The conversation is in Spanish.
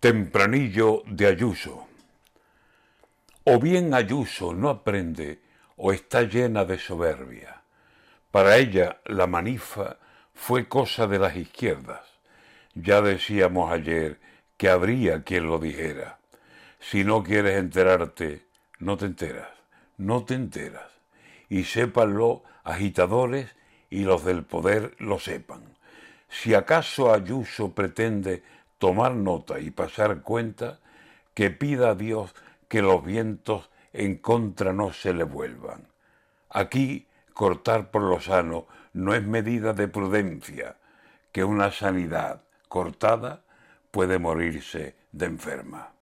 Tempranillo de Ayuso. O bien Ayuso no aprende o está llena de soberbia. Para ella la manifa fue cosa de las izquierdas. Ya decíamos ayer que habría quien lo dijera. Si no quieres enterarte, no te enteras, no te enteras. Y sépanlo agitadores y los del poder lo sepan. Si acaso Ayuso pretende tomar nota y pasar cuenta, que pida a Dios que los vientos en contra no se le vuelvan. Aquí cortar por lo sano no es medida de prudencia, que una sanidad cortada puede morirse de enferma.